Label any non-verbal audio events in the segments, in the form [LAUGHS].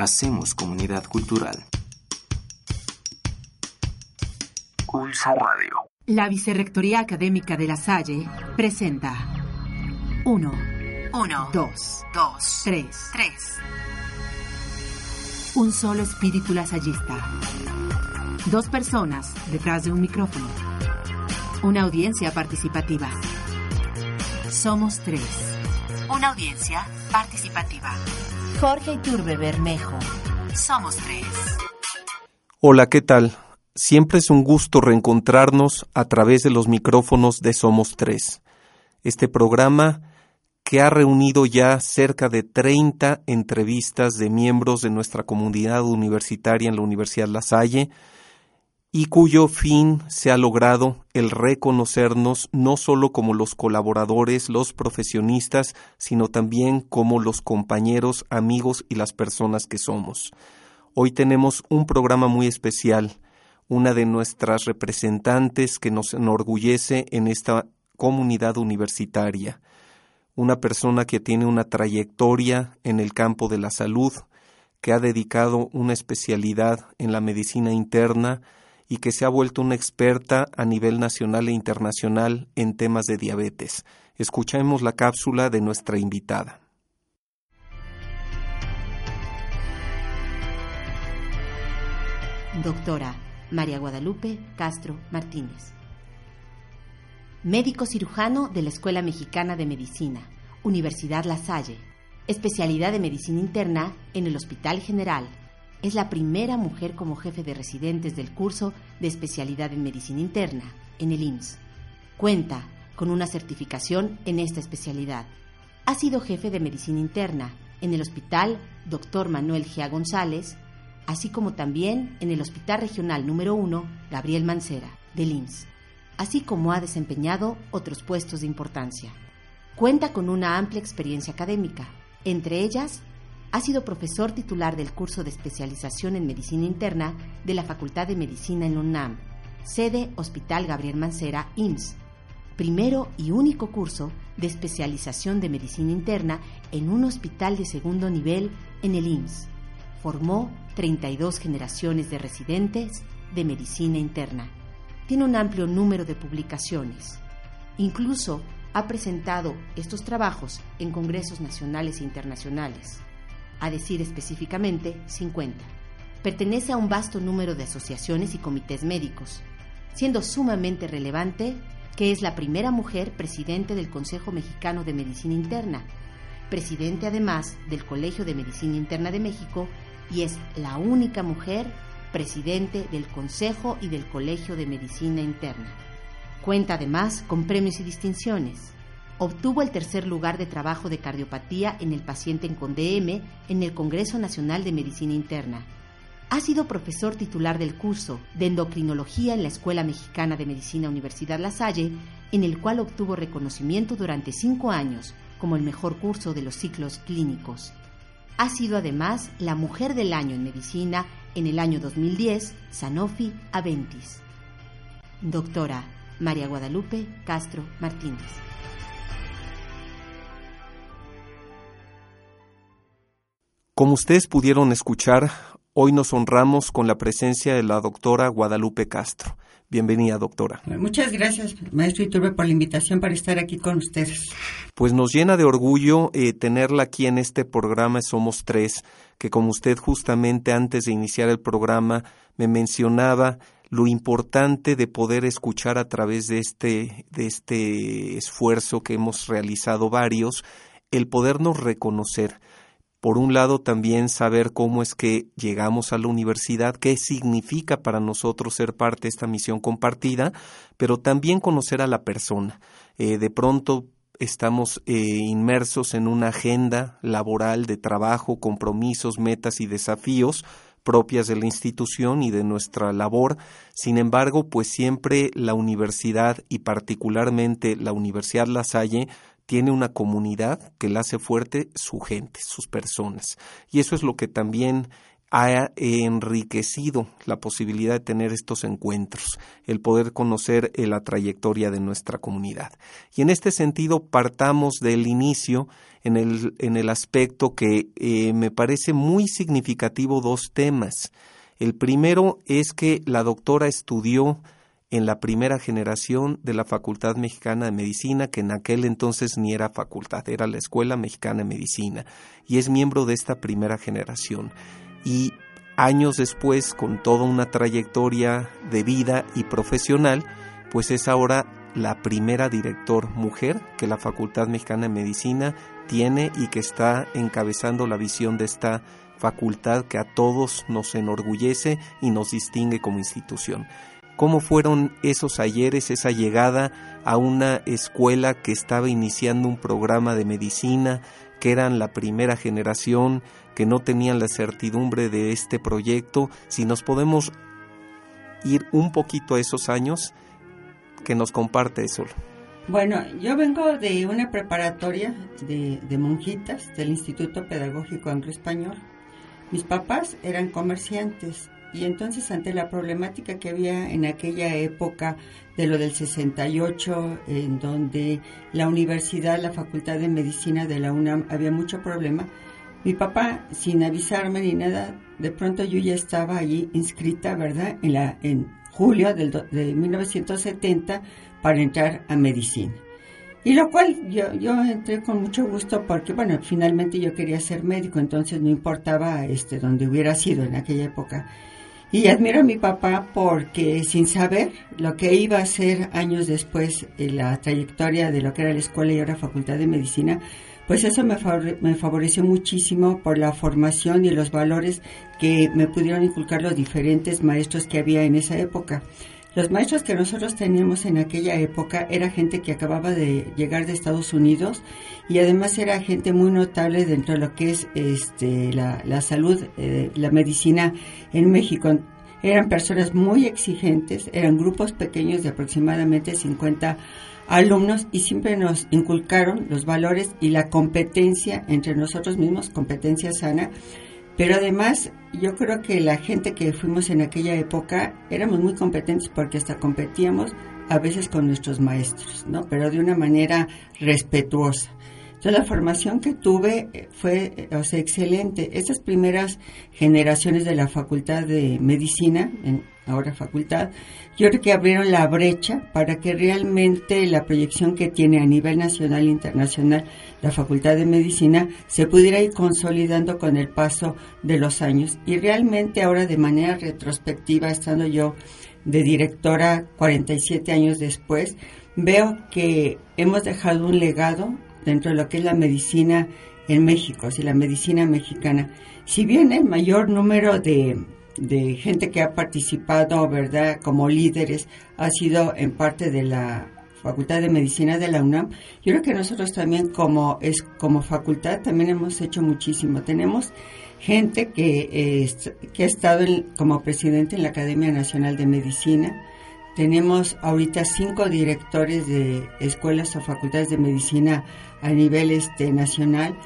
Hacemos comunidad cultural. Pulso Radio. La Vicerrectoría Académica de La Salle presenta 1, 1, 2, 2, 3. 3. Un solo espíritu lasallista. Dos personas detrás de un micrófono. Una audiencia participativa. Somos tres. Una audiencia participativa. Jorge Iturbe Bermejo. Somos tres. Hola, ¿qué tal? Siempre es un gusto reencontrarnos a través de los micrófonos de Somos Tres. Este programa que ha reunido ya cerca de 30 entrevistas de miembros de nuestra comunidad universitaria en la Universidad La Salle y cuyo fin se ha logrado el reconocernos no solo como los colaboradores, los profesionistas, sino también como los compañeros, amigos y las personas que somos. Hoy tenemos un programa muy especial, una de nuestras representantes que nos enorgullece en esta comunidad universitaria, una persona que tiene una trayectoria en el campo de la salud, que ha dedicado una especialidad en la medicina interna, y que se ha vuelto una experta a nivel nacional e internacional en temas de diabetes. Escuchemos la cápsula de nuestra invitada. Doctora María Guadalupe Castro Martínez. Médico cirujano de la Escuela Mexicana de Medicina, Universidad La Salle. Especialidad de Medicina Interna en el Hospital General es la primera mujer como jefe de residentes del curso de especialidad en medicina interna en el IMSS. Cuenta con una certificación en esta especialidad. Ha sido jefe de medicina interna en el Hospital Dr. Manuel Gia González, así como también en el Hospital Regional número 1 Gabriel Mancera del IMSS, así como ha desempeñado otros puestos de importancia. Cuenta con una amplia experiencia académica, entre ellas ha sido profesor titular del curso de especialización en medicina interna de la Facultad de Medicina en UNAM, sede Hospital Gabriel Mancera, IMSS. Primero y único curso de especialización de medicina interna en un hospital de segundo nivel en el IMSS. Formó 32 generaciones de residentes de medicina interna. Tiene un amplio número de publicaciones. Incluso ha presentado estos trabajos en congresos nacionales e internacionales a decir específicamente 50. Pertenece a un vasto número de asociaciones y comités médicos, siendo sumamente relevante que es la primera mujer presidente del Consejo Mexicano de Medicina Interna, presidente además del Colegio de Medicina Interna de México y es la única mujer presidente del Consejo y del Colegio de Medicina Interna. Cuenta además con premios y distinciones obtuvo el tercer lugar de trabajo de cardiopatía en el paciente con DM en el Congreso Nacional de Medicina Interna. Ha sido profesor titular del curso de endocrinología en la Escuela Mexicana de Medicina Universidad La Salle, en el cual obtuvo reconocimiento durante cinco años como el mejor curso de los ciclos clínicos. Ha sido además la Mujer del Año en Medicina en el año 2010, Sanofi Aventis. Doctora María Guadalupe Castro Martínez. Como ustedes pudieron escuchar, hoy nos honramos con la presencia de la doctora Guadalupe Castro. Bienvenida, doctora. Muchas gracias, maestro Iturbe, por la invitación para estar aquí con ustedes. Pues nos llena de orgullo eh, tenerla aquí en este programa Somos Tres, que como usted justamente antes de iniciar el programa me mencionaba lo importante de poder escuchar a través de este, de este esfuerzo que hemos realizado varios, el podernos reconocer por un lado también saber cómo es que llegamos a la universidad, qué significa para nosotros ser parte de esta misión compartida, pero también conocer a la persona. Eh, de pronto estamos eh, inmersos en una agenda laboral de trabajo, compromisos, metas y desafíos propias de la institución y de nuestra labor. Sin embargo, pues siempre la universidad y particularmente la Universidad La Salle tiene una comunidad que la hace fuerte su gente, sus personas. Y eso es lo que también ha enriquecido la posibilidad de tener estos encuentros, el poder conocer eh, la trayectoria de nuestra comunidad. Y en este sentido partamos del inicio en el, en el aspecto que eh, me parece muy significativo dos temas. El primero es que la doctora estudió en la primera generación de la Facultad Mexicana de Medicina, que en aquel entonces ni era facultad, era la Escuela Mexicana de Medicina, y es miembro de esta primera generación y años después, con toda una trayectoria de vida y profesional, pues es ahora la primera director mujer que la Facultad Mexicana de Medicina tiene y que está encabezando la visión de esta facultad que a todos nos enorgullece y nos distingue como institución. ¿Cómo fueron esos ayeres, esa llegada a una escuela que estaba iniciando un programa de medicina, que eran la primera generación, que no tenían la certidumbre de este proyecto, si nos podemos ir un poquito a esos años, que nos comparte eso. Bueno, yo vengo de una preparatoria de, monjitas del Instituto Pedagógico Anglo-Español. Mis papás eran comerciantes y entonces ante la problemática que había en aquella época de lo del 68, en donde la universidad, la Facultad de Medicina de la UNAM había mucho problema, mi papá, sin avisarme ni nada, de pronto yo ya estaba allí inscrita, ¿verdad? En, la, en julio del, de 1970 para entrar a medicina. Y lo cual yo, yo entré con mucho gusto porque, bueno, finalmente yo quería ser médico, entonces no importaba este, donde hubiera sido en aquella época. Y admiro a mi papá porque sin saber lo que iba a ser años después en la trayectoria de lo que era la escuela y ahora facultad de medicina, pues eso me, me favoreció muchísimo por la formación y los valores que me pudieron inculcar los diferentes maestros que había en esa época. Los maestros que nosotros teníamos en aquella época era gente que acababa de llegar de Estados Unidos y además era gente muy notable dentro de lo que es este, la, salud, eh, la medicina en México. Eran personas muy exigentes, eran grupos pequeños de aproximadamente 50 alumnos y siempre nos inculcaron los valores y la competencia entre nosotros mismos, competencia sana. Pero además, yo creo que la gente que fuimos en aquella época éramos muy competentes porque hasta competíamos a veces con nuestros maestros, ¿no? Pero de una manera respetuosa. Entonces la formación que tuve eh, fue, eh, o sea, excelente. Estas primeras generaciones de la Facultad de Medicina, en ahora facultad, yo creo que abrieron la brecha para que realmente la proyección que tiene a nivel nacional e internacional la Facultad de Medicina se pudiera ir consolidando con el paso de los años. Y realmente ahora de manera retrospectiva, estando yo de directora 47 años después, veo que hemos dejado un legado dentro de lo que es la medicina en México, así la medicina mexicana. Si bien el mayor número de, de gente que ha participado, ¿verdad?, como líderes, ha sido en parte de la Facultad de Medicina de la UNAM. Yo creo que nosotros también como es como facultad también hemos hecho muchísimo. Tenemos gente que, que ha estado como presidente en la Academia Nacional de Medicina, tenemos ahorita cinco directores de escuelas o facultades de medicina a nivel este, nacional.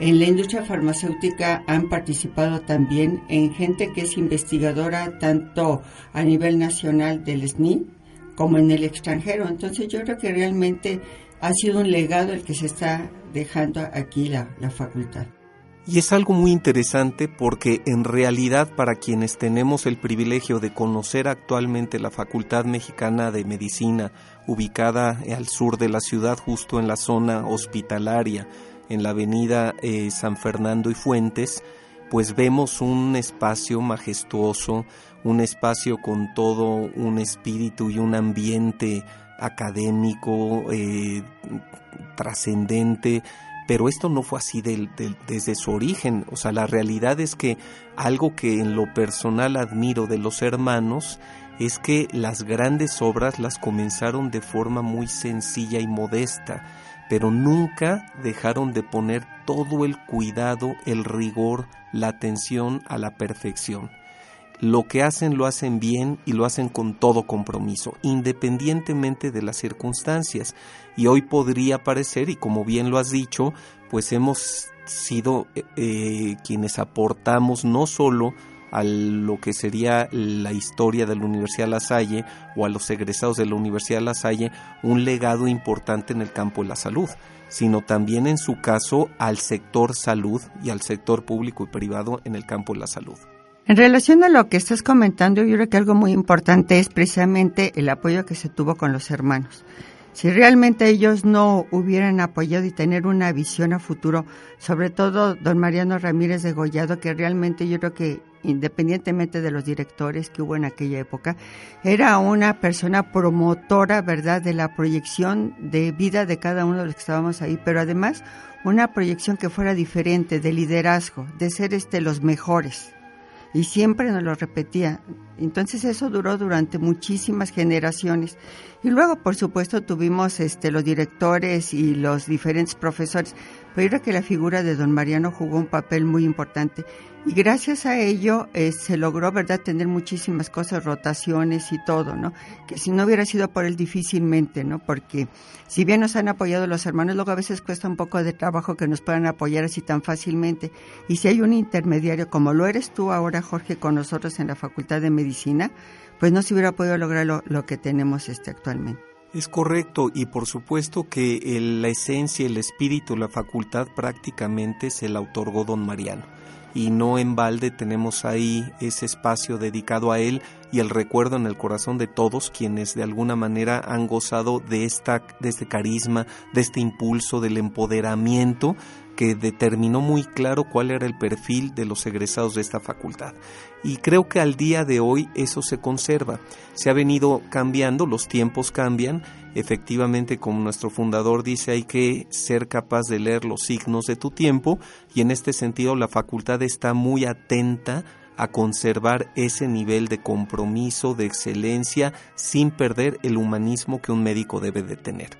En la industria farmacéutica han participado también en gente que es investigadora tanto a nivel nacional del SNI como en el extranjero. Entonces yo creo que realmente ha sido un legado el que se está dejando aquí la, la facultad. Y es algo muy interesante porque en realidad para quienes tenemos el privilegio de conocer actualmente la Facultad Mexicana de Medicina, ubicada al sur de la ciudad, justo en la zona hospitalaria, en la avenida eh, San Fernando y Fuentes, pues vemos un espacio majestuoso, un espacio con todo un espíritu y un ambiente académico eh, trascendente, pero esto no fue así desde su origen. O sea, la realidad es que algo que en lo personal admiro de los hermanos es que las grandes obras las comenzaron de forma muy sencilla y modesta. Pero nunca dejaron de poner todo el cuidado, el rigor, la atención a la perfección. Lo que hacen lo hacen bien y lo hacen con todo compromiso, independientemente de las circunstancias. Y hoy podría parecer, y como bien lo has dicho, pues hemos sido eh, eh, quienes aportamos no solo a lo que sería la historia de la Universidad La Salle o a los egresados de la Universidad La Salle un legado importante en el campo de la salud, sino también en su caso al sector salud y al sector público y privado en el campo de la salud. En relación a lo que estás comentando, yo creo que algo muy importante es precisamente el apoyo que se tuvo con los hermanos. Si realmente ellos no hubieran apoyado y tener una visión a futuro, sobre todo don Mariano Ramírez de Gollado, que realmente yo creo que independientemente de los directores que hubo en aquella época, era una persona promotora, ¿verdad?, de la proyección de vida de cada uno de los que estábamos ahí, pero además una proyección que fuera diferente, de liderazgo, de ser este los mejores. Y siempre nos lo repetía. Entonces eso duró durante muchísimas generaciones. Y luego, por supuesto, tuvimos este, los directores y los diferentes profesores. Pero creo que la figura de don Mariano jugó un papel muy importante. Y gracias a ello eh, se logró, ¿verdad?, tener muchísimas cosas, rotaciones y todo, ¿no? Que si no hubiera sido por él difícilmente, ¿no? Porque si bien nos han apoyado los hermanos, luego a veces cuesta un poco de trabajo que nos puedan apoyar así tan fácilmente. Y si hay un intermediario, como lo eres tú ahora, Jorge, con nosotros en la Facultad de Medicina, pues no se hubiera podido lograr lo, que tenemos este actualmente. Es correcto y por supuesto que la esencia, el espíritu, la facultad prácticamente se la otorgó don Mariano. Y no en balde tenemos ahí ese espacio dedicado a él y el recuerdo en el corazón de todos quienes de alguna manera han gozado de esta de este carisma, de este impulso del empoderamiento que determinó muy claro cuál era el perfil de los egresados de esta facultad. Y creo que al día de hoy eso se conserva. Se ha venido cambiando, los tiempos cambian. Efectivamente, como nuestro fundador dice, hay que ser capaz de leer los signos de tu tiempo y en este sentido la facultad está muy atenta a conservar ese nivel de compromiso, de excelencia, sin perder el humanismo que un médico debe de tener.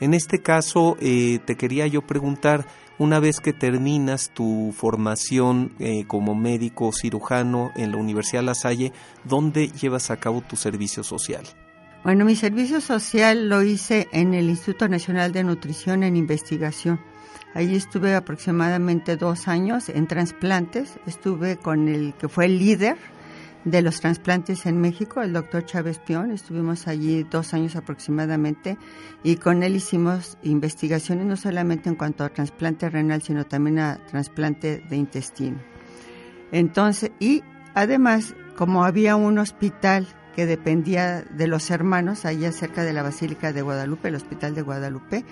En este caso, eh, te quería yo preguntar, una vez que terminas tu formación eh, como médico cirujano en la Universidad La Salle, ¿dónde llevas a cabo tu servicio social? Bueno, mi servicio social lo hice en el Instituto Nacional de Nutrición en Investigación. Allí estuve aproximadamente dos años en trasplantes. Estuve con el que fue el líder de los trasplantes en México, el doctor Chávez Pion. Estuvimos allí dos años aproximadamente y con él hicimos investigaciones no solamente en cuanto a trasplante renal, sino también a trasplante de intestino. Entonces, y además, como había un hospital que dependía de los hermanos allá cerca de la Basílica de Guadalupe, el Hospital de Guadalupe,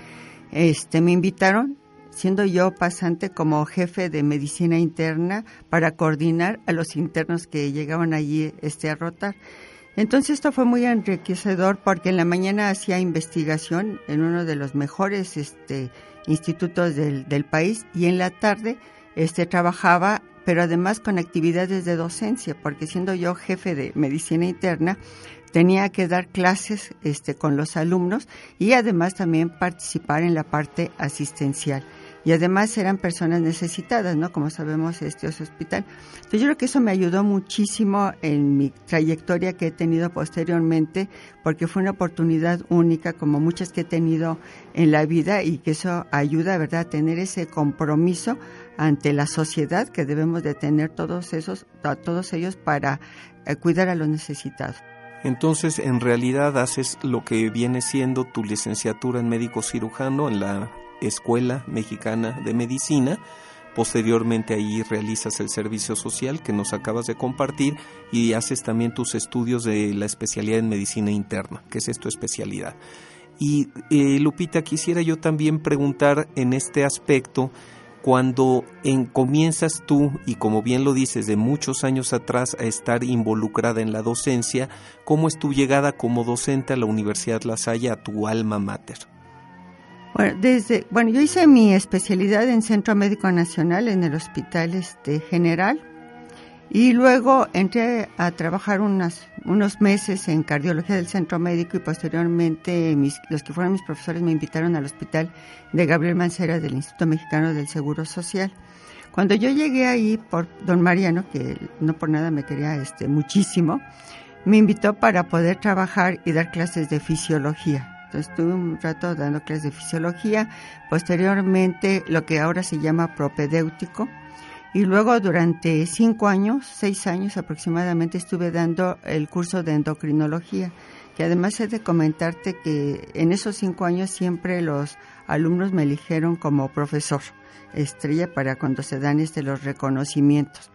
este, me invitaron siendo yo pasante como jefe de medicina interna para coordinar a los internos que llegaban allí este, a rotar. Entonces esto fue muy enriquecedor porque en la mañana hacía investigación en uno de los mejores este, institutos del, del país y en la tarde este, trabajaba, pero además con actividades de docencia, porque siendo yo jefe de medicina interna, tenía que dar clases este, con los alumnos y además también participar en la parte asistencial y además eran personas necesitadas, ¿no? Como sabemos, este es hospital. Entonces yo creo que eso me ayudó muchísimo en mi trayectoria que he tenido posteriormente, porque fue una oportunidad única, como muchas que he tenido en la vida, y que eso ayuda, ¿verdad?, a tener ese compromiso ante la sociedad que debemos de tener todos esos, a todos ellos para eh, cuidar a los necesitados. Entonces, en realidad haces lo que viene siendo tu licenciatura en médico cirujano en la Escuela Mexicana de Medicina. Posteriormente ahí realizas el servicio social que nos acabas de compartir y haces también tus estudios de la especialidad en medicina interna, que es tu especialidad. Y eh, Lupita, quisiera yo también preguntar en este aspecto, cuando en, comienzas tú, y como bien lo dices, de muchos años atrás a estar involucrada en la docencia, ¿cómo es tu llegada como docente a la Universidad La Salle, a tu alma mater? Bueno, desde, bueno, yo hice mi especialidad en Centro Médico Nacional en el Hospital este, General y luego entré a trabajar unas unos meses en cardiología del centro médico y posteriormente mis, los que fueron mis profesores me invitaron al hospital de Gabriel Mancera del Instituto Mexicano del Seguro Social. Cuando yo llegué ahí por don Mariano, que no por nada me quería este, muchísimo, me invitó para poder trabajar y dar clases de fisiología. Estuve un rato dando clases de fisiología, posteriormente lo que ahora se llama propedéutico, y luego durante cinco años, seis años aproximadamente, estuve dando el curso de endocrinología, que además he de comentarte que en esos cinco años siempre los alumnos me eligieron como profesor estrella para cuando se dan este, los reconocimientos.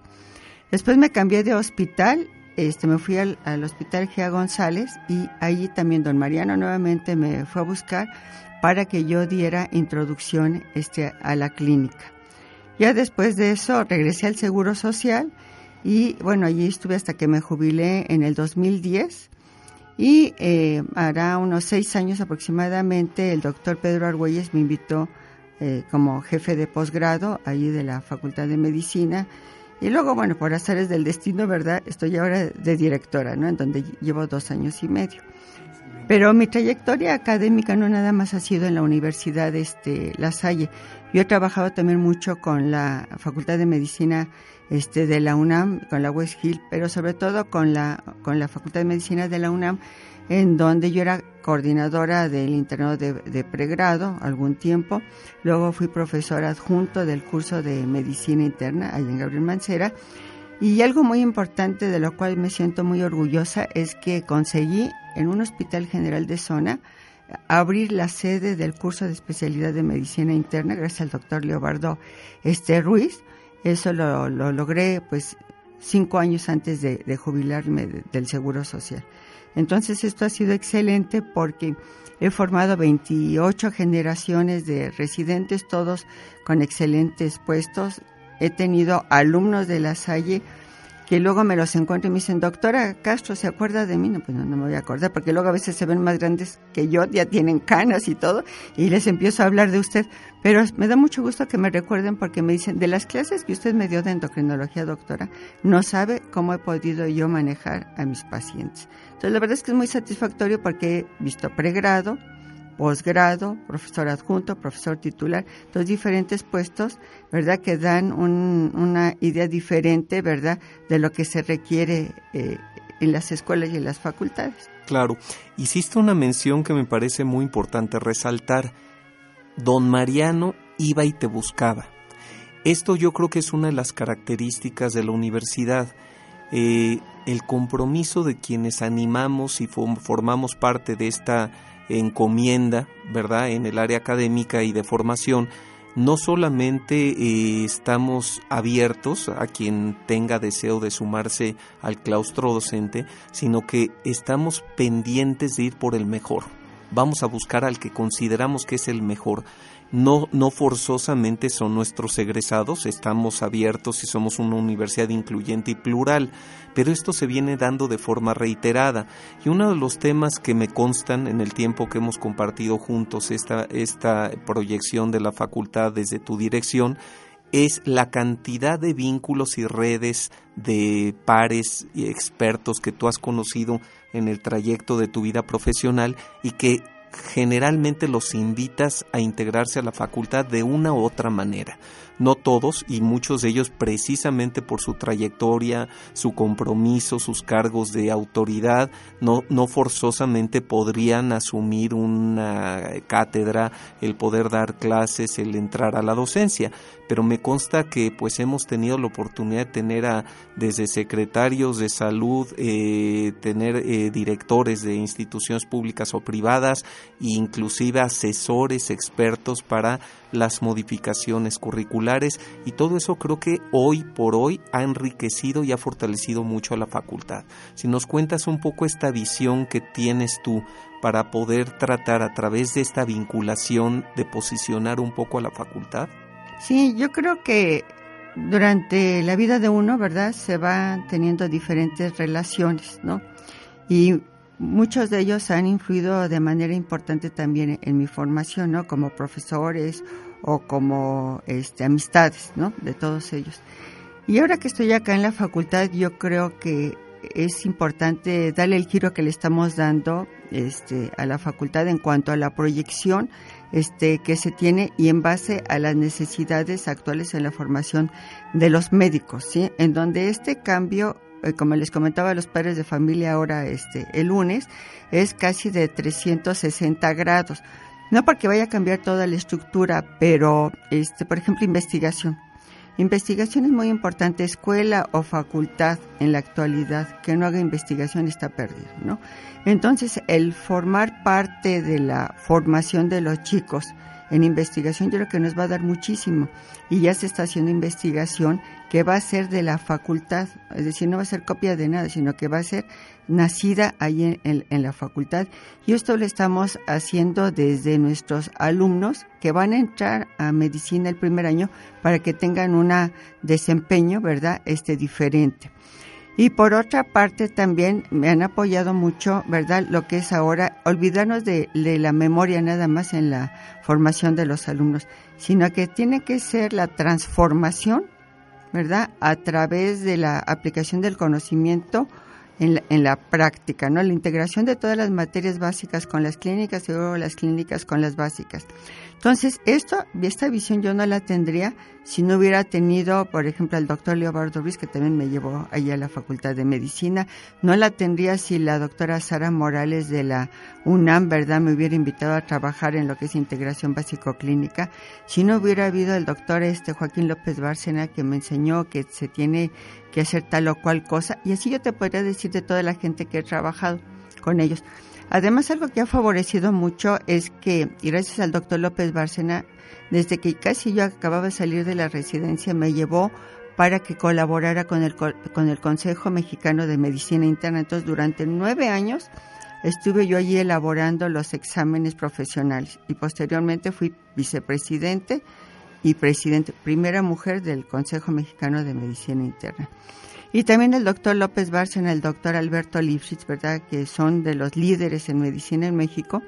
Después me cambié de hospital, este, me fui al, hospital Gea González y allí también don Mariano nuevamente me fue a buscar para que yo diera introducción este, a la clínica. Ya después de eso regresé al Seguro Social y bueno, allí estuve hasta que me jubilé en el 2010 y eh, hará unos seis años aproximadamente el doctor Pedro Argüelles me invitó eh, como jefe de posgrado allí de la Facultad de Medicina y luego, bueno, por azares del destino, ¿verdad? Estoy ahora de directora, ¿no? En donde llevo dos años y medio. Pero mi trayectoria académica no nada más ha sido en la Universidad este, La Salle. Yo he trabajado también mucho con la Facultad de Medicina este, de la UNAM, con la West Hill, pero sobre todo con la, con la Facultad de Medicina de la UNAM, en donde yo era coordinadora del internado de, de, pregrado algún tiempo. Luego fui profesora adjunto del curso de Medicina Interna allá en Gabriel Mancera. Y algo muy importante de lo cual me siento muy orgullosa es que conseguí en un hospital general de zona abrir la sede del curso de especialidad de medicina interna gracias al doctor Leobardo este, Ruiz. Eso lo, logré pues cinco años antes de, jubilarme del Seguro Social. Entonces esto ha sido excelente porque he formado 28 generaciones de residentes, todos con excelentes puestos. He tenido alumnos de la Salle que luego me los encuentro y me dicen, doctora Castro, ¿se acuerda de mí? No, pues no, me voy a acordar, porque luego a veces se ven más grandes que yo, ya tienen canas y todo, y les empiezo a hablar de usted. Pero me da mucho gusto que me recuerden porque me dicen, de las clases que usted me dio de endocrinología, doctora, no sabe cómo he podido yo manejar a mis pacientes. Entonces, la verdad es que es muy satisfactorio porque he visto pregrado, posgrado, profesor adjunto, profesor titular, dos diferentes puestos, ¿verdad? Que dan una idea diferente, ¿verdad? De lo que se requiere eh, en las escuelas y en las facultades. Claro, hiciste una mención que me parece muy importante resaltar. Don Mariano iba y te buscaba. Esto yo creo que es una de las características de la universidad. Eh, el compromiso de quienes animamos y formamos parte de esta encomienda, ¿verdad?, en el área académica y de formación, no solamente eh, estamos abiertos a quien tenga deseo de sumarse al claustro docente, sino que estamos pendientes de ir por el mejor. Vamos a buscar al que consideramos que es el mejor no, no forzosamente son nuestros egresados, estamos abiertos y somos una universidad incluyente y plural, pero esto se viene dando de forma reiterada. Y uno de los temas que me constan en el tiempo que hemos compartido juntos esta, esta proyección de la facultad desde tu dirección, es la cantidad de vínculos y redes de pares y expertos que tú has conocido en el trayecto de tu vida profesional y que generalmente los invitas a integrarse a la facultad de una u otra manera. No todos y muchos de ellos precisamente por su trayectoria, su compromiso, sus cargos de autoridad, no, no forzosamente podrían asumir una cátedra, el poder dar clases, el entrar a la docencia. Pero me consta que pues hemos tenido la oportunidad de tener a desde secretarios de salud, eh, tener eh, directores de instituciones públicas o privadas, e inclusive asesores expertos para las modificaciones curriculares y todo eso creo que hoy por hoy ha enriquecido y ha fortalecido mucho a la facultad. Si nos cuentas un poco esta visión que tienes tú para poder tratar a través de esta vinculación de posicionar un poco a la facultad. Sí, yo creo que durante la vida de uno, ¿verdad? Se van teniendo diferentes relaciones, ¿no? Y muchos de ellos han influido de manera importante también en mi formación, ¿no? Como profesores o como este, amistades, ¿no? De todos ellos. Y ahora que estoy acá en la facultad, yo creo que es importante darle el giro que le estamos dando este, a la facultad en cuanto a la proyección este, que se tiene y en base a las necesidades actuales en la formación de los médicos, ¿sí? En donde este cambio, como les comentaba los padres de familia ahora este, el lunes, es casi de 360 grados. No porque vaya a cambiar toda la estructura, pero, este, por ejemplo, investigación. Investigación es muy importante, escuela o facultad en la actualidad que no haga investigación está perdido, ¿no? Entonces, el formar parte de la formación de los chicos en investigación yo creo que nos va a dar muchísimo y ya se está haciendo investigación que va a ser de la facultad, es decir, no va a ser copia de nada, sino que va a ser nacida ahí en, la facultad. Y esto lo estamos haciendo desde nuestros alumnos que van a entrar a medicina el primer año para que tengan un desempeño, ¿verdad?, este diferente. Y por otra parte también me han apoyado mucho, ¿verdad? Lo que es ahora olvidarnos de, la memoria nada más en la formación de los alumnos, sino que tiene que ser la transformación ¿verdad? A través de la aplicación del conocimiento en la, en la, práctica, ¿no? La integración de todas las materias básicas con las clínicas y luego las clínicas con las básicas. Entonces, esto, esta visión yo no la tendría si no hubiera tenido, por ejemplo, al doctor Leobardo Ruiz, que también me llevó allá a la Facultad de Medicina. No la tendría si la doctora Sara Morales de la UNAM, ¿verdad?, me hubiera invitado a trabajar en lo que es integración básico-clínica. Si no hubiera habido el doctor este Joaquín López Bárcena, que me enseñó que se tiene que hacer tal o cual cosa. Y así yo te podría decir de toda la gente que he trabajado con ellos. Además, algo que ha favorecido mucho es que, y gracias al doctor López Bárcena, desde que casi yo acababa de salir de la residencia, me llevó para que colaborara con el, con el Consejo Mexicano de Medicina Interna. Entonces, durante nueve años estuve yo allí elaborando los exámenes profesionales y posteriormente fui vicepresidente y presidente, primera mujer del Consejo Mexicano de Medicina Interna. Y también el doctor López Bárcena, el doctor Alberto Lifshitz, ¿verdad? Que son de los líderes en medicina en México.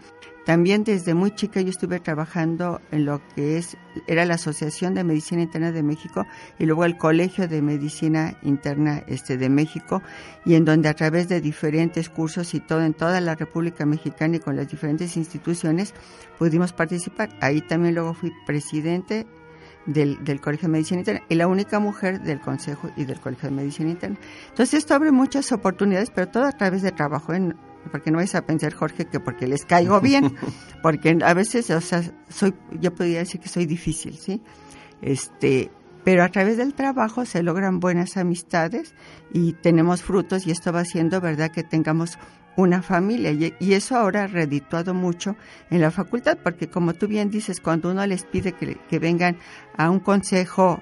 También desde muy chica yo estuve trabajando en lo que es, era la Asociación de Medicina Interna de México y luego el Colegio de Medicina Interna este, de México y en donde a través de diferentes cursos y todo en toda la República Mexicana y con las diferentes instituciones pudimos participar. Ahí también luego fui presidente del, del, Colegio de Medicina Interna y la única mujer del Consejo y del Colegio de Medicina Interna. Entonces esto abre muchas oportunidades, pero todo a través de trabajo, en, porque no vais a pensar, Jorge, que porque les caigo bien, [LAUGHS] porque a veces, o sea, soy, yo podría decir que soy difícil, ¿sí? Este, pero a través del trabajo se logran buenas amistades y tenemos frutos y esto va haciendo, ¿verdad?, que tengamos una familia y, eso ahora ha redituado mucho en la facultad porque como tú bien dices, cuando uno les pide que, que vengan a un consejo,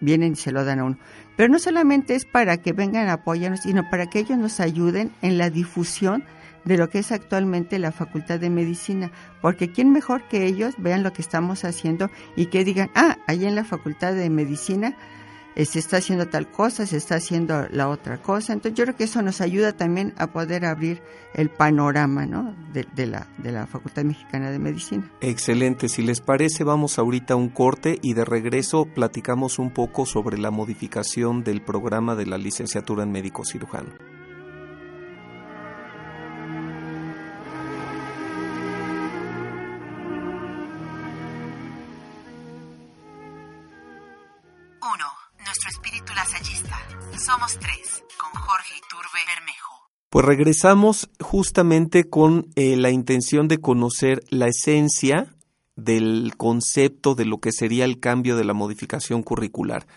vienen y se lo dan a uno. Pero no solamente es para que vengan a apoyarnos, sino para que ellos nos ayuden en la difusión de lo que es actualmente la Facultad de Medicina, porque quién mejor que ellos vean lo que estamos haciendo y que digan, ah, ahí en la Facultad de Medicina se está haciendo tal cosa, se está haciendo la otra cosa. Entonces yo creo que eso nos ayuda también a poder abrir el panorama ¿no? de, de, la, de la Facultad Mexicana de Medicina. Excelente, si les parece vamos ahorita a un corte y de regreso platicamos un poco sobre la modificación del programa de la licenciatura en médico cirujano. Somos tres, con Jorge Iturbe Bermejo. Pues regresamos justamente con eh, la intención de conocer la esencia del concepto de lo que sería el cambio de la modificación curricular.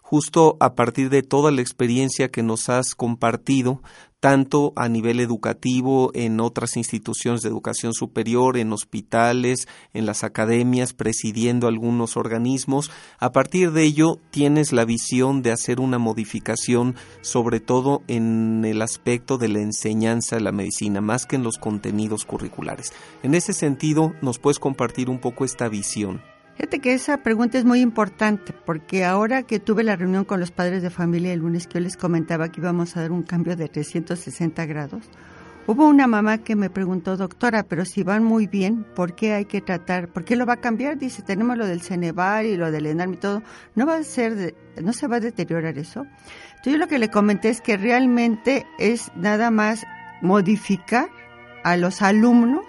Justo a partir de toda la experiencia que nos has compartido, tanto a nivel educativo, en otras instituciones de educación superior, en hospitales, en las academias, presidiendo algunos organismos. A partir de ello, tienes la visión de hacer una modificación, sobre todo en el aspecto de la enseñanza de la medicina, más que en los contenidos curriculares. En ese sentido, ¿nos puedes compartir un poco esta visión? Fíjate que esa pregunta es muy importante porque ahora que tuve la reunión con los padres de familia el lunes que yo les comentaba que íbamos a dar un cambio de 360 grados, Hubo una mamá que me preguntó, doctora, pero si van muy bien, ¿por qué hay que tratar? ¿Por qué lo va a cambiar? Dice, tenemos lo del Ceneval y lo del ENARM y todo. No va a ser, no se va a deteriorar eso. Entonces yo lo que le comenté es que realmente es nada más modificar a los alumnos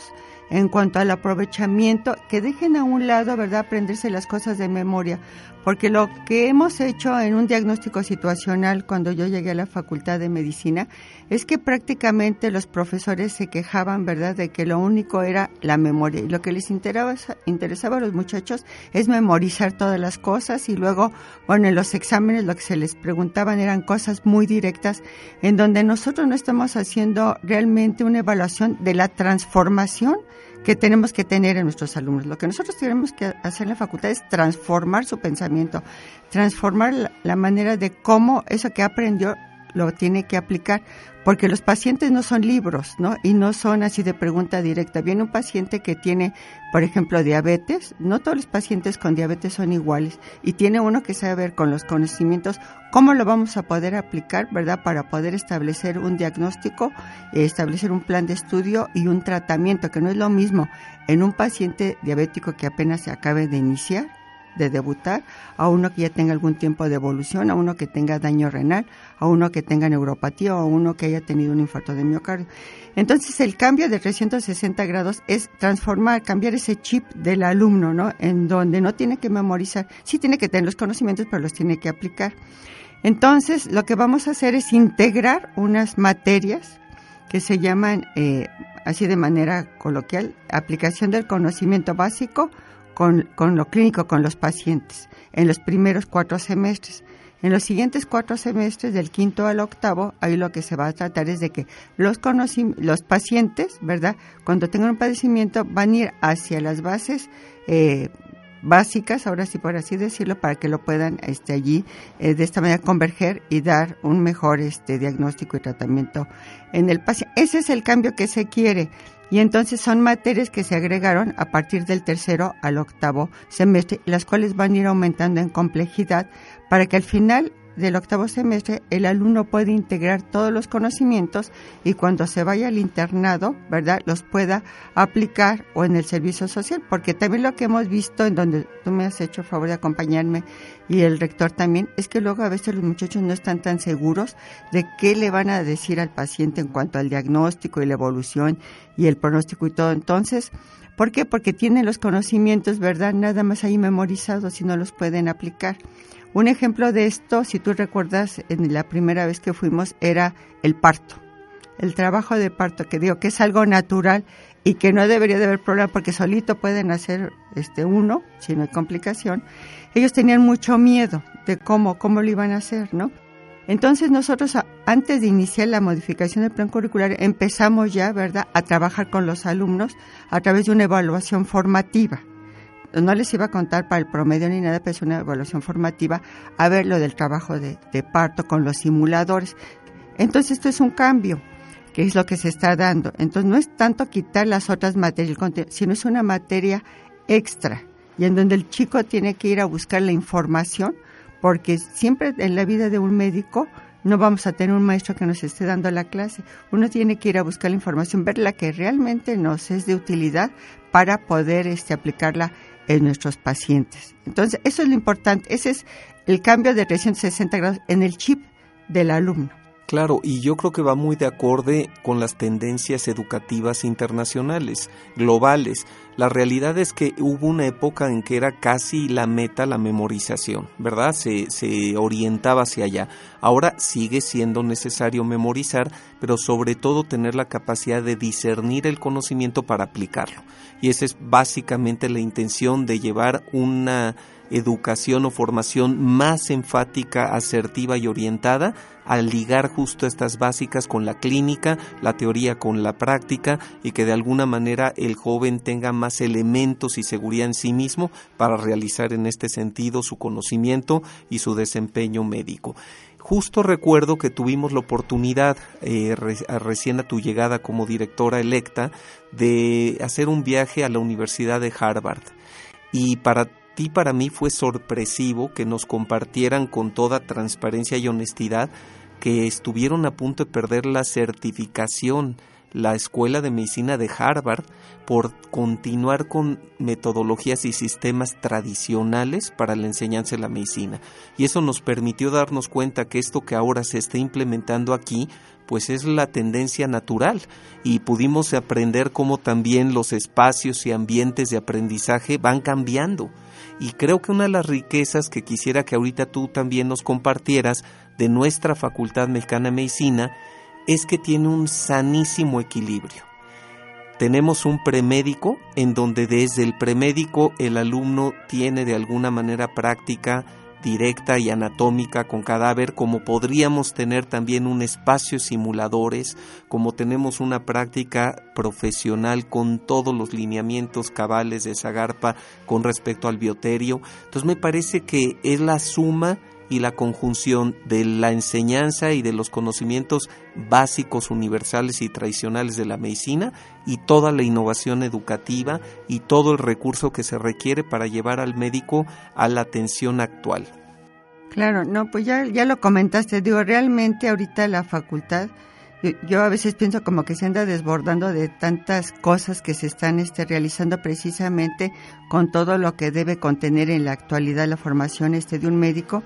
en cuanto al aprovechamiento, que dejen a un lado, ¿verdad?, aprenderse las cosas de memoria, porque lo que hemos hecho en un diagnóstico situacional cuando yo llegué a la Facultad de Medicina es que prácticamente los profesores se quejaban, ¿verdad?, de que lo único era la memoria. Y lo que les interesaba, interesaba a los muchachos es memorizar todas las cosas y luego, bueno, en los exámenes lo que se les preguntaban eran cosas muy directas en donde nosotros no estamos haciendo realmente una evaluación de la transformación que tenemos que tener en nuestros alumnos. Lo que nosotros tenemos que hacer en la facultad es transformar su pensamiento, transformar la, manera de cómo eso que aprendió lo tiene que aplicar, porque los pacientes no son libros, ¿no? Y no son así de pregunta directa. Viene un paciente que tiene, por ejemplo, diabetes, no todos los pacientes con diabetes son iguales, y tiene uno que saber con los conocimientos cómo lo vamos a poder aplicar, ¿verdad? Para poder establecer un diagnóstico, establecer un plan de estudio y un tratamiento, que no es lo mismo en un paciente diabético que apenas se acabe de iniciar de debutar, a uno que ya tenga algún tiempo de evolución, a uno que tenga daño renal, a uno que tenga neuropatía o a uno que haya tenido un infarto de miocardio. Entonces el cambio de 360 grados es transformar, cambiar ese chip del alumno, ¿no? En donde no tiene que memorizar, sí tiene que tener los conocimientos, pero los tiene que aplicar. Entonces lo que vamos a hacer es integrar unas materias que se llaman, eh, así de manera coloquial, aplicación del conocimiento básico, con, lo clínico con los pacientes en los primeros cuatro semestres. En los siguientes cuatro semestres, del quinto al octavo, ahí lo que se va a tratar es de que los, los pacientes, ¿verdad? Cuando tengan un padecimiento, van a ir hacia las bases eh, básicas, ahora sí por así decirlo, para que lo puedan este, allí eh, de esta manera converger y dar un mejor este, diagnóstico y tratamiento en el paciente. Ese es el cambio que se quiere. Y entonces son materias que se agregaron a partir del tercero al octavo semestre, las cuales van a ir aumentando en complejidad para que al final del octavo semestre el alumno puede integrar todos los conocimientos y cuando se vaya al internado, ¿verdad?, los pueda aplicar o en el servicio social, porque también lo que hemos visto en donde tú me has hecho favor de acompañarme y el rector también, es que luego a veces los muchachos no están tan seguros de qué le van a decir al paciente en cuanto al diagnóstico y la evolución y el pronóstico y todo. Entonces, ¿por qué? Porque tienen los conocimientos, ¿verdad?, nada más ahí memorizados y no los pueden aplicar. Un ejemplo de esto, si tú recuerdas, en la primera vez que fuimos, era el parto. El trabajo de parto, que digo que es algo natural y que no debería de haber problema porque solito pueden hacer este uno, si no hay complicación. Ellos tenían mucho miedo de cómo, cómo lo iban a hacer, ¿no? Entonces nosotros antes de iniciar la modificación del plan curricular empezamos ya, ¿verdad?, a trabajar con los alumnos a través de una evaluación formativa no les iba a contar para el promedio ni nada, pero es una evaluación formativa, a ver lo del trabajo de, parto con los simuladores. Entonces esto es un cambio, que es lo que se está dando. Entonces no es tanto quitar las otras materias, sino es una materia extra, y en donde el chico tiene que ir a buscar la información, porque siempre en la vida de un médico no vamos a tener un maestro que nos esté dando la clase. Uno tiene que ir a buscar la información, ver la que realmente nos es de utilidad para poder este, aplicarla en nuestros pacientes. Entonces, eso es lo importante, ese es el cambio de 360 grados en el chip del alumno. Claro, y yo creo que va muy de acorde con las tendencias educativas internacionales, globales. La realidad es que hubo una época en que era casi la meta la memorización, ¿verdad? Se, se orientaba hacia allá. Ahora sigue siendo necesario memorizar, pero sobre todo tener la capacidad de discernir el conocimiento para aplicarlo. Y esa es básicamente la intención de llevar una educación o formación más enfática, asertiva y orientada al ligar justo estas básicas con la clínica, la teoría con la práctica y que de alguna manera el joven tenga más elementos y seguridad en sí mismo para realizar en este sentido su conocimiento y su desempeño médico. Justo recuerdo que tuvimos la oportunidad, eh, recién a tu llegada como directora electa, de hacer un viaje a la Universidad de Harvard. Y para para mí, fue sorpresivo que nos compartieran con toda transparencia y honestidad que estuvieron a punto de perder la certificación la Escuela de Medicina de Harvard por continuar con metodologías y sistemas tradicionales para la enseñanza de la medicina. Y eso nos permitió darnos cuenta que esto que ahora se está implementando aquí pues es la tendencia natural y pudimos aprender cómo también los espacios y ambientes de aprendizaje van cambiando. Y creo que una de las riquezas que quisiera que ahorita tú también nos compartieras de nuestra Facultad Mexicana de Medicina es que tiene un sanísimo equilibrio. Tenemos un premédico en donde desde el premédico el alumno tiene de alguna manera práctica directa y anatómica con cadáver, como podríamos tener también un espacio simuladores, como tenemos una práctica profesional con todos los lineamientos cabales de Zagarpa con respecto al bioterio. Entonces me parece que es la suma y la conjunción de la enseñanza y de los conocimientos básicos, universales y tradicionales de la medicina y toda la innovación educativa y todo el recurso que se requiere para llevar al médico a la atención actual. Claro, no, pues ya, ya lo comentaste, digo, realmente ahorita la facultad, yo, a veces pienso como que se anda desbordando de tantas cosas que se están este, realizando precisamente con todo lo que debe contener en la actualidad la formación este, de un médico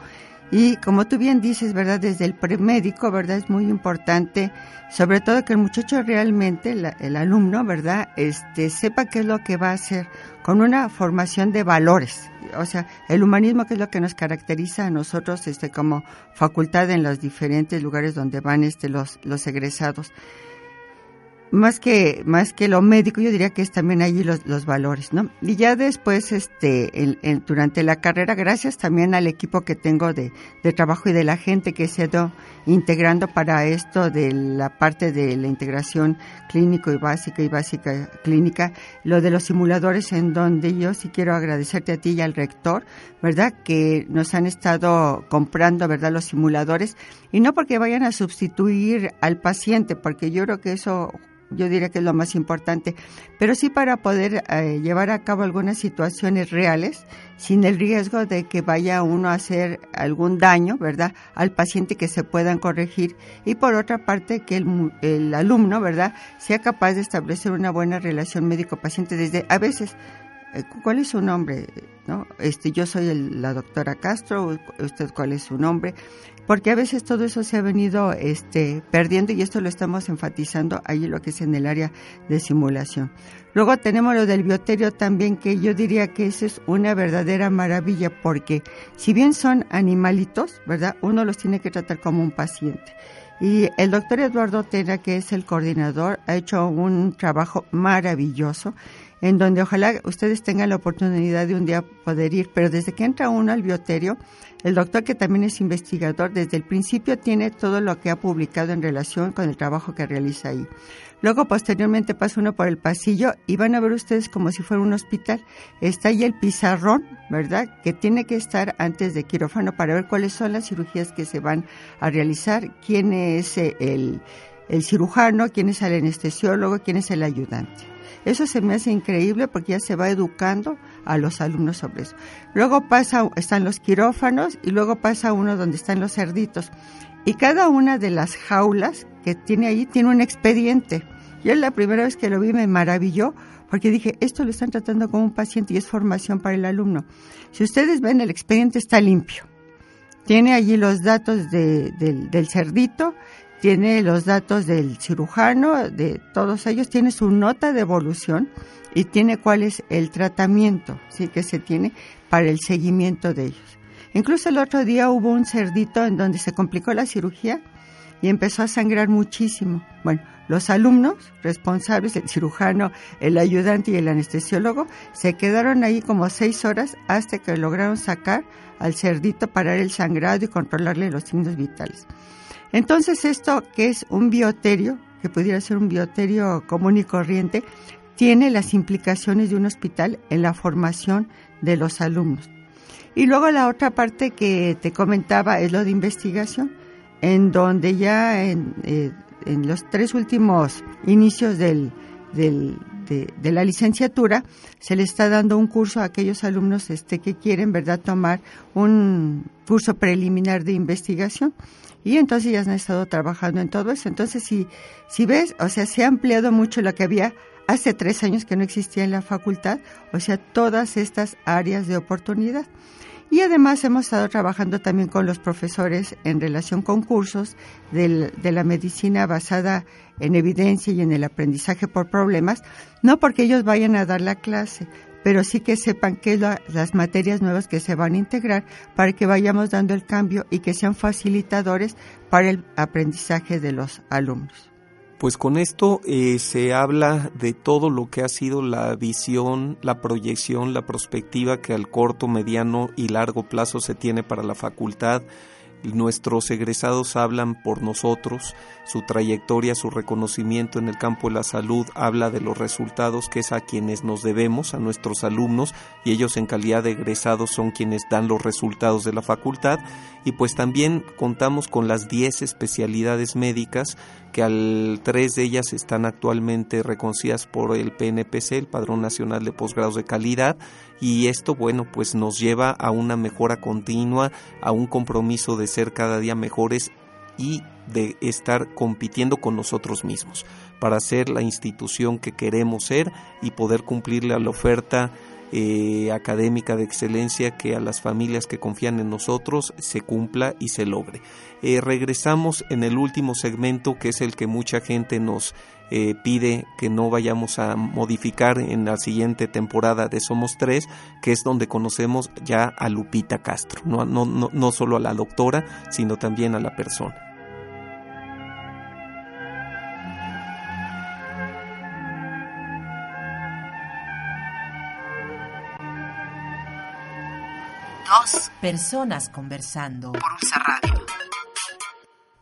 y como tú bien dices, ¿verdad? Desde el premédico, ¿verdad? Es muy importante, sobre todo que el muchacho realmente, el alumno, ¿verdad? Este, sepa qué es lo que va a hacer con una formación de valores. O sea, el humanismo que es lo que nos caracteriza a nosotros, este, como facultad en los diferentes lugares donde van, este, los, los egresados más que más que lo médico yo diría que es también allí los, los valores no y ya después este durante la carrera gracias también al equipo que tengo de, de, trabajo y de la gente que se ha ido integrando para esto de la parte de la integración clínico y básica y básica clínica lo de los simuladores en donde yo sí quiero agradecerte a ti y al rector verdad que nos han estado comprando verdad los simuladores. Y no porque vayan a sustituir al paciente porque yo creo que eso yo diría que es lo más importante, pero sí para poder eh, llevar a cabo algunas situaciones reales sin el riesgo de que vaya uno a hacer algún daño, ¿verdad?, al paciente que se puedan corregir y por otra parte que el, el alumno, ¿verdad?, sea capaz de establecer una buena relación médico-paciente desde a veces eh, ¿cuál es su nombre? ¿No? Este, yo soy la doctora Castro, usted cuál es su nombre, porque a veces todo eso se ha venido este, perdiendo y esto lo estamos enfatizando ahí lo que es en el área de simulación. Luego tenemos lo del bioterio también, que yo diría que eso es una verdadera maravilla, porque si bien son animalitos, ¿verdad? Uno los tiene que tratar como un paciente. Y el doctor Eduardo Tena, que es el coordinador, ha hecho un trabajo maravilloso en donde ojalá ustedes tengan la oportunidad de un día poder ir, pero desde que entra uno al bioterio, el doctor que también es investigador, desde el principio tiene todo lo que ha publicado en relación con el trabajo que realiza ahí. Luego, posteriormente, pasa uno por el pasillo y van a ver ustedes como si fuera un hospital. Está ahí el pizarrón, ¿verdad? Que tiene que estar antes de quirófano para ver cuáles son las cirugías que se van a realizar, quién es el, el cirujano, quién es el anestesiólogo, quién es el ayudante. Eso se me hace increíble porque ya se va educando a los alumnos sobre eso. Luego pasa, están los quirófanos y luego pasa uno donde están los cerditos. Y cada una de las jaulas que tiene ahí tiene un expediente. Yo la primera vez que lo vi me maravilló porque dije, esto lo están tratando como un paciente y es formación para el alumno. Si ustedes ven, el expediente está limpio. Tiene allí los datos del cerdito, tiene los datos del cirujano, de todos ellos, tiene su nota de evolución y tiene cuál es el tratamiento ¿sí? que se tiene para el seguimiento de ellos. Incluso el otro día hubo un cerdito en donde se complicó la cirugía y empezó a sangrar muchísimo. Bueno, los alumnos responsables, el cirujano, el ayudante y el anestesiólogo, se quedaron ahí como seis horas hasta que lograron sacar al cerdito, parar el sangrado y controlarle los signos vitales. Entonces esto que es un bioterio, que pudiera ser un bioterio común y corriente, tiene las implicaciones de un hospital en la formación de los alumnos. Y luego la otra parte que te comentaba es lo de investigación, en donde ya en, eh, los tres últimos inicios del, del, de, la licenciatura, se le está dando un curso a aquellos alumnos este, que quieren, ¿verdad?, tomar un curso preliminar de investigación. Y entonces ya han estado trabajando en todo eso. Entonces, si, si ves, o sea, se ha ampliado mucho lo que había hace tres años que no existía en la facultad, o sea, todas estas áreas de oportunidad. Y además hemos estado trabajando también con los profesores en relación con cursos de la medicina basada en evidencia y en el aprendizaje por problemas, no porque ellos vayan a dar la clase, pero sí que sepan qué las materias nuevas que se van a integrar para que vayamos dando el cambio y que sean facilitadores para el aprendizaje de los alumnos. Pues con esto eh, se habla de todo lo que ha sido la visión, la proyección, la perspectiva que al corto, mediano y largo plazo se tiene para la facultad Nuestros egresados hablan por nosotros, su trayectoria, su reconocimiento en el campo de la salud habla de los resultados que es a quienes nos debemos, a nuestros alumnos, y ellos en calidad de egresados son quienes dan los resultados de la facultad. Y pues también contamos con las 10 especialidades médicas, que al tres de ellas están actualmente reconocidas por el PNPC, el Padrón Nacional de Posgrados de Calidad, y esto, bueno, pues nos lleva a una mejora continua, a un compromiso de ser cada día mejores y de estar compitiendo con nosotros mismos para ser la institución que queremos ser y poder cumplirle a la oferta eh, académica de excelencia que a las familias que confían en nosotros se cumpla y se logre. Eh, regresamos en el último segmento que es el que mucha gente nos eh, pide que no vayamos a modificar en la siguiente temporada de Somos Tres, que es donde conocemos ya a Lupita Castro, no, no, no, no solo a la doctora, sino también a la persona. Personas conversando por Ulsa Radio.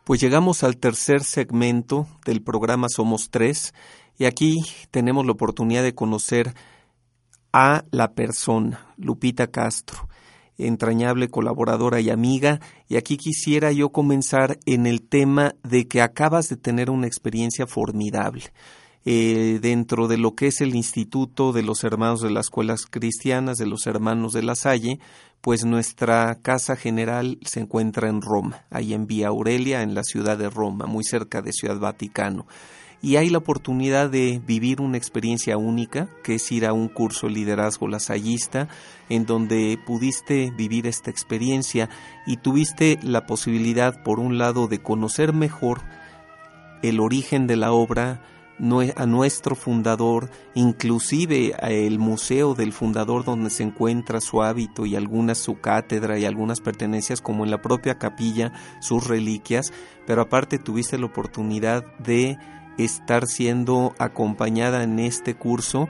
Pues llegamos al tercer segmento del programa Somos Tres y aquí tenemos la oportunidad de conocer a la persona, Lupita Castro, entrañable colaboradora y amiga, y aquí quisiera yo comenzar en el tema de que acabas de tener una experiencia formidable. Eh, dentro de lo que es el Instituto de los Hermanos de las Escuelas Cristianas, de los Hermanos de la Salle, pues nuestra casa general se encuentra en Roma, ahí en Vía Aurelia, en la ciudad de Roma, muy cerca de Ciudad Vaticano. Y hay la oportunidad de vivir una experiencia única, que es ir a un curso de liderazgo lasallista, en donde pudiste vivir esta experiencia y tuviste la posibilidad, por un lado, de conocer mejor el origen de la obra, a nuestro fundador, inclusive el museo del fundador donde se encuentra su hábito y algunas su cátedra y algunas pertenencias como en la propia capilla, sus reliquias, pero aparte tuviste la oportunidad de estar siendo acompañada en este curso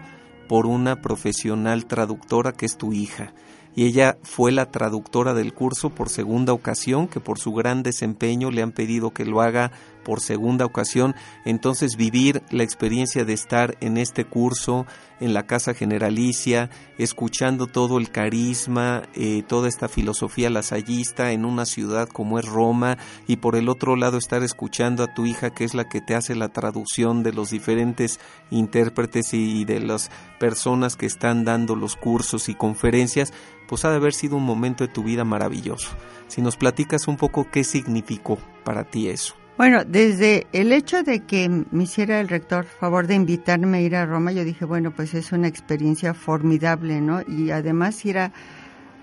por una profesional traductora que es tu hija. Y ella fue la traductora del curso por segunda ocasión, que por su gran desempeño le han pedido que lo haga por segunda ocasión, entonces vivir la experiencia de estar en este curso, en la Casa Generalicia, escuchando todo el carisma, eh, toda esta filosofía lasallista en una ciudad como es Roma, y por el otro lado estar escuchando a tu hija, que es la que te hace la traducción de los diferentes intérpretes y de las personas que están dando los cursos y conferencias, pues ha de haber sido un momento de tu vida maravilloso. Si nos platicas un poco qué significó para ti eso. Bueno, desde el hecho de que me hiciera el rector favor de invitarme a ir a Roma, yo dije, bueno, pues es una experiencia formidable, ¿no? Y además ir a,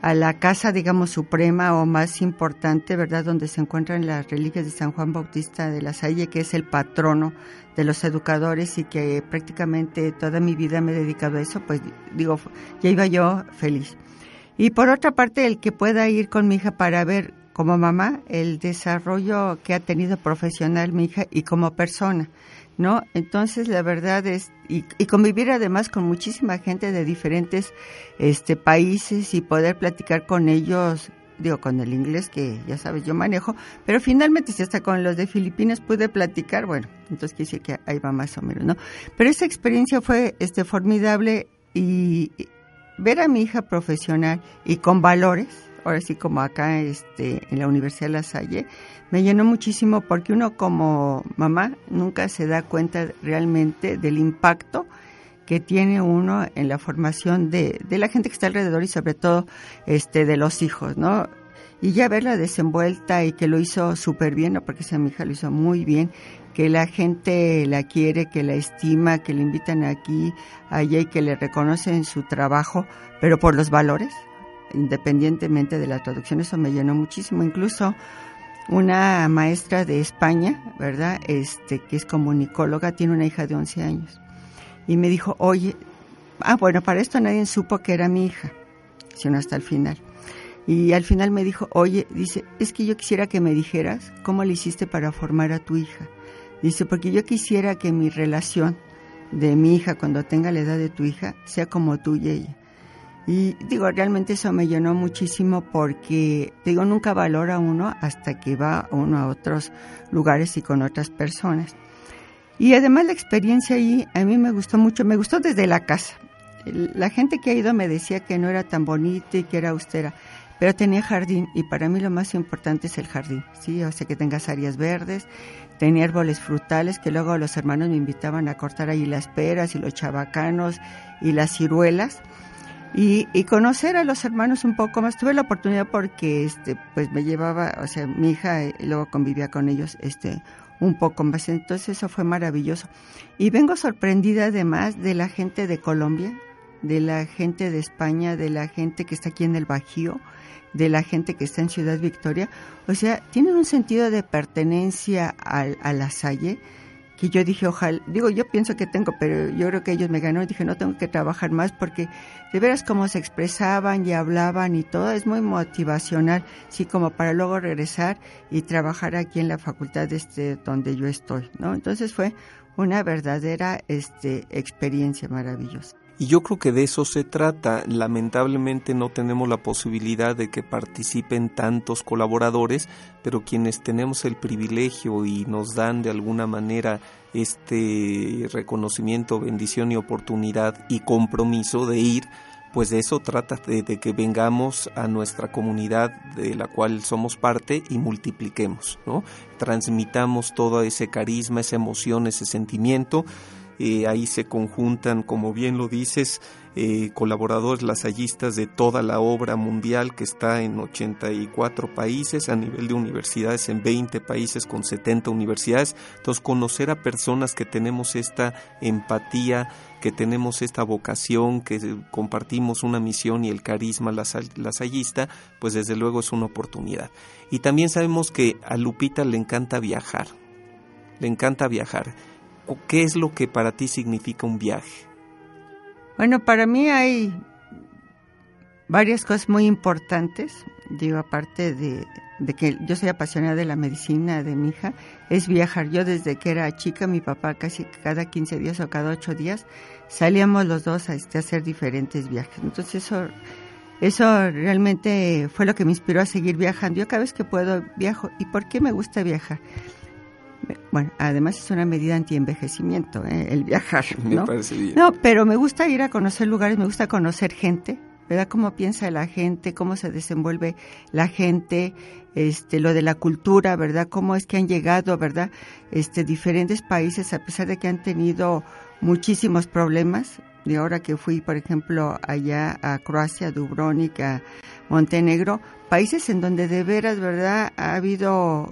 la casa, digamos, suprema o más importante, ¿verdad? Donde se encuentran las reliquias de San Juan Bautista de la Salle, que es el patrono de los educadores y que prácticamente toda mi vida me he dedicado a eso, pues digo, ya iba yo feliz. Y por otra parte, el que pueda ir con mi hija para ver como mamá el desarrollo que ha tenido profesional mi hija y como persona, ¿no? Entonces la verdad es y, convivir además con muchísima gente de diferentes este países y poder platicar con ellos digo con el inglés que ya sabes yo manejo, pero finalmente si hasta con los de Filipinas pude platicar, bueno, entonces decir que ahí va más o menos, ¿no? Pero esa experiencia fue este formidable y ver a mi hija profesional y con valores ahora sí como acá este, en la Universidad de La Salle, me llenó muchísimo porque uno como mamá nunca se da cuenta realmente del impacto que tiene uno en la formación de, de la gente que está alrededor y sobre todo este de los hijos, ¿no? Y ya verla desenvuelta y que lo hizo súper bien, ¿no? porque esa mi hija lo hizo muy bien, que la gente la quiere, que la estima, que le invitan aquí, allá y que le reconocen su trabajo, pero por los valores, independientemente de la traducción, eso me llenó muchísimo. Incluso una maestra de España, ¿verdad? Este, que es comunicóloga, tiene una hija de 11 años y me dijo, oye, ah, bueno, para esto nadie supo que era mi hija, sino hasta el final. Y al final me dijo, oye, dice, es que yo quisiera que me dijeras cómo le hiciste para formar a tu hija. Dice, porque yo quisiera que mi relación de mi hija cuando tenga la edad de tu hija sea como tú y ella. Y digo, realmente eso me llenó muchísimo porque, digo, nunca valora uno hasta que va uno a otros lugares y con otras personas. Y además la experiencia ahí a mí me gustó mucho, me gustó desde la casa. La gente que ha ido me decía que no era tan bonita y que era austera, pero tenía jardín y para mí lo más importante es el jardín, ¿sí? O sea, que tengas áreas verdes, tenía árboles frutales que luego los hermanos me invitaban a cortar ahí las peras y los chabacanos y las ciruelas. Y, y, conocer a los hermanos un poco más. Tuve la oportunidad porque este pues me llevaba, o sea, mi hija y luego convivía con ellos este un poco más. Entonces eso fue maravilloso. Y vengo sorprendida además de la gente de Colombia, de la gente de España, de la gente que está aquí en el Bajío, de la gente que está en Ciudad Victoria. O sea, tienen un sentido de pertenencia a, a la Salle que yo dije, ojalá, digo, yo pienso que tengo, pero yo creo que ellos me ganaron dije, no tengo que trabajar más porque de veras cómo se expresaban y hablaban y todo es muy motivacional, sí, como para luego regresar y trabajar aquí en la facultad este, donde yo estoy, ¿no? Entonces fue una verdadera este, experiencia maravillosa. Y yo creo que de eso se trata. Lamentablemente no tenemos la posibilidad de que participen tantos colaboradores, pero quienes tenemos el privilegio y nos dan de alguna manera este reconocimiento, bendición y oportunidad y compromiso de ir, pues de eso trata, de, que vengamos a nuestra comunidad de la cual somos parte y multipliquemos, ¿no? Transmitamos todo ese carisma, esa emoción, ese sentimiento eh, ahí se conjuntan, como bien lo dices, eh, colaboradores lasallistas de toda la obra mundial que está en 84 países, a nivel de universidades en 20 países con 70 universidades. Entonces, conocer a personas que tenemos esta empatía, que tenemos esta vocación, que compartimos una misión y el carisma lasallista, pues desde luego es una oportunidad. Y también sabemos que a Lupita le encanta viajar, le encanta viajar qué es lo que para ti significa un viaje? Bueno, para mí hay varias cosas muy importantes. Digo, aparte de, que yo soy apasionada de la medicina de mi hija, es viajar. Yo desde que era chica, mi papá casi cada 15 días o cada 8 días salíamos los dos a, este, a hacer diferentes viajes. Entonces eso, eso realmente fue lo que me inspiró a seguir viajando. Yo cada vez que puedo viajo. ¿Y por qué me gusta viajar? Bueno, además es una medida anti-envejecimiento, ¿eh? el viajar, [LAUGHS] ¿no? No, pero me gusta ir a conocer lugares, me gusta conocer gente, ¿verdad? Cómo piensa la gente, cómo se desenvuelve la gente, este, lo de la cultura, ¿verdad? Cómo es que han llegado, ¿verdad? Este, diferentes países, a pesar de que han tenido muchísimos problemas, de ahora que fui, por ejemplo, allá a Croacia, Dubrovnik, a Montenegro, países en donde de veras, ¿verdad? Ha habido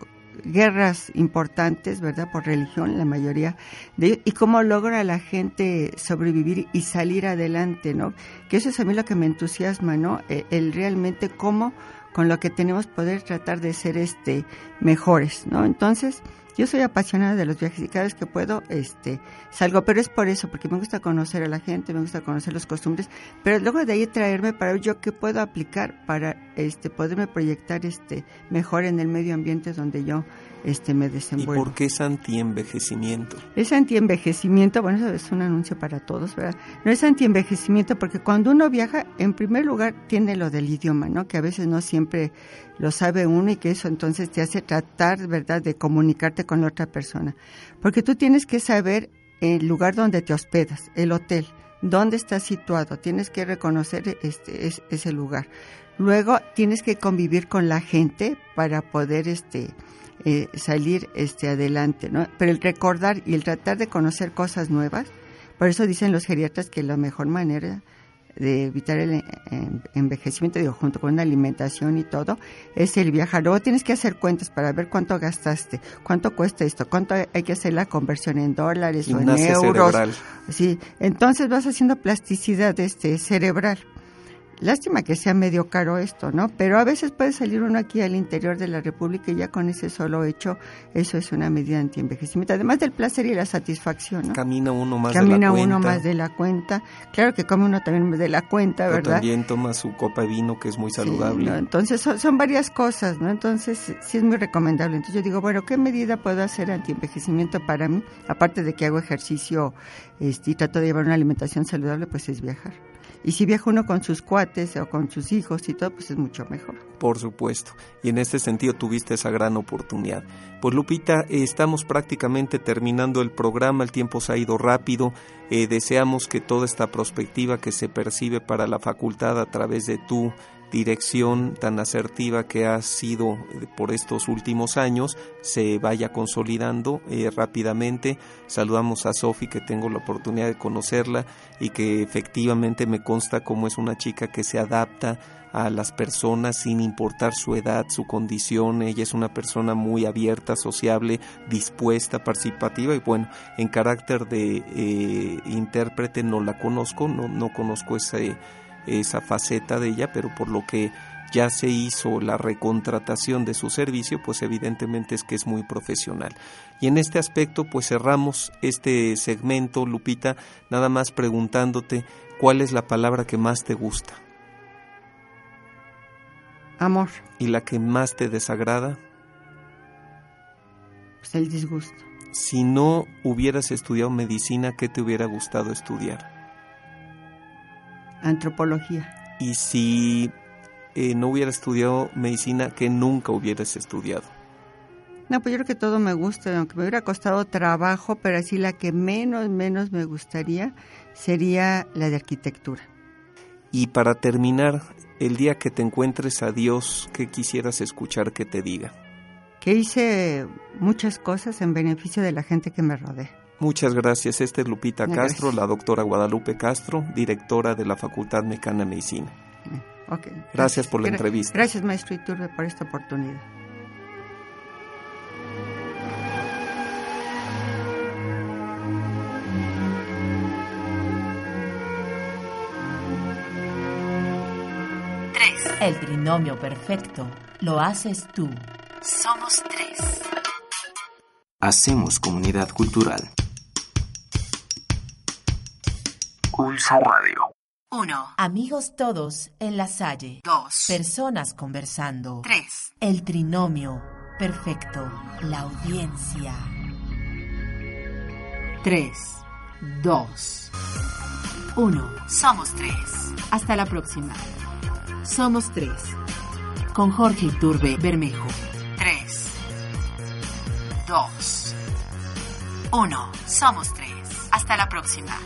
guerras importantes, ¿verdad? Por religión, la mayoría de y cómo logra la gente sobrevivir y salir adelante, ¿no? Que eso es a mí lo que me entusiasma, ¿no? E, el, realmente cómo con lo que tenemos poder tratar de ser este mejores, ¿no? Entonces, yo soy apasionada de los viajes y cada vez que puedo, este, salgo, pero es por eso, porque me gusta conocer a la gente, me gusta conocer los costumbres, pero luego de ahí traerme para yo qué puedo aplicar para, este, poderme proyectar, este, mejor en el medio ambiente donde yo, este, me desenvuelvo. ¿Y por qué es antienvejecimiento? Es antienvejecimiento, bueno, eso es un anuncio para todos, ¿verdad? No es antienvejecimiento porque cuando uno viaja, en primer lugar, tiene lo del idioma, ¿no? Que a veces no siempre lo sabe uno y que eso entonces te hace tratar, ¿verdad?, de comunicarte con la otra persona. Porque tú tienes que saber el lugar donde te hospedas, el hotel, dónde está situado, tienes que reconocer este, ese lugar. Luego tienes que convivir con la gente para poder este, eh, salir este, adelante, ¿no? Pero el recordar y el tratar de conocer cosas nuevas, Por eso dicen los geriatras que la mejor manera de evitar el envejecimiento, digo, junto con una alimentación y todo, es el viajar. Luego tienes que hacer cuentas para ver cuánto gastaste, cuánto cuesta esto, cuánto hay que hacer la conversión en dólares o en euros. Sí, entonces vas haciendo plasticidad este cerebral. Lástima que sea medio caro esto, ¿no? Pero a veces puede salir uno aquí al interior de la República y ya con ese solo hecho, eso es una medida anti-envejecimiento. Además del placer y la satisfacción, ¿no? Camina uno más de la cuenta. Camina uno más de la cuenta. Claro que come uno también de la cuenta, Pero ¿verdad? también toma su copa de vino, que es muy saludable. Entonces son, varias cosas, ¿no? Entonces sí es muy recomendable. Entonces yo digo, bueno, ¿qué medida puedo hacer anti-envejecimiento para mí? Aparte de que hago ejercicio este, y trato de llevar una alimentación saludable, pues es viajar. Y si viaja uno con sus cuates o con sus hijos y todo, pues es mucho mejor. Por supuesto. Y en este sentido tuviste esa gran oportunidad. Pues Lupita, estamos prácticamente terminando el programa, el tiempo se ha ido rápido. Eh, deseamos que toda esta perspectiva que se percibe para la facultad a través de tu dirección tan asertiva que ha sido eh, por estos últimos años se vaya consolidando eh, rápidamente. Saludamos a Sofi que tengo la oportunidad de conocerla y que efectivamente me consta como es una chica que se adapta a las personas sin importar su edad, su condición. Ella es una persona muy abierta, sociable, dispuesta, participativa y bueno, en carácter de eh, intérprete no la conozco, no, no conozco ese esa faceta de ella, pero por lo que ya se hizo la recontratación de su servicio, pues evidentemente es que es muy profesional. Y en este aspecto, pues cerramos este segmento, Lupita, nada más preguntándote cuál es la palabra que más te gusta. Amor. ¿Y la que más te desagrada? Pues el disgusto. Si no hubieras estudiado medicina, ¿qué te hubiera gustado estudiar? Antropología. Y si eh, no hubiera estudiado medicina, que nunca hubieras estudiado? No, pues yo creo que todo me gusta, aunque me hubiera costado trabajo, pero así la que menos, menos me gustaría sería la de arquitectura. Y para terminar, el día que te encuentres a Dios, ¿qué quisieras escuchar que te diga? Que hice muchas cosas en beneficio de la gente que me rodea. Muchas gracias. Esta es Lupita Castro, la doctora Guadalupe Castro, directora de la Facultad Mecana de Medicina. Okay. Gracias, gracias por la entrevista. Gracias, maestro Iturbe, por esta oportunidad. Tres. El trinomio perfecto lo haces tú. Somos tres. Hacemos comunidad cultural. Pulsa Radio. 1. Amigos todos en la Salle. 2. Personas conversando. 3. El trinomio perfecto. La audiencia. 3, 2, 1. Somos tres. Hasta la próxima. Somos tres. Con Jorge Iturbe Bermejo. 3. 2. 1. Somos tres. Hasta la próxima.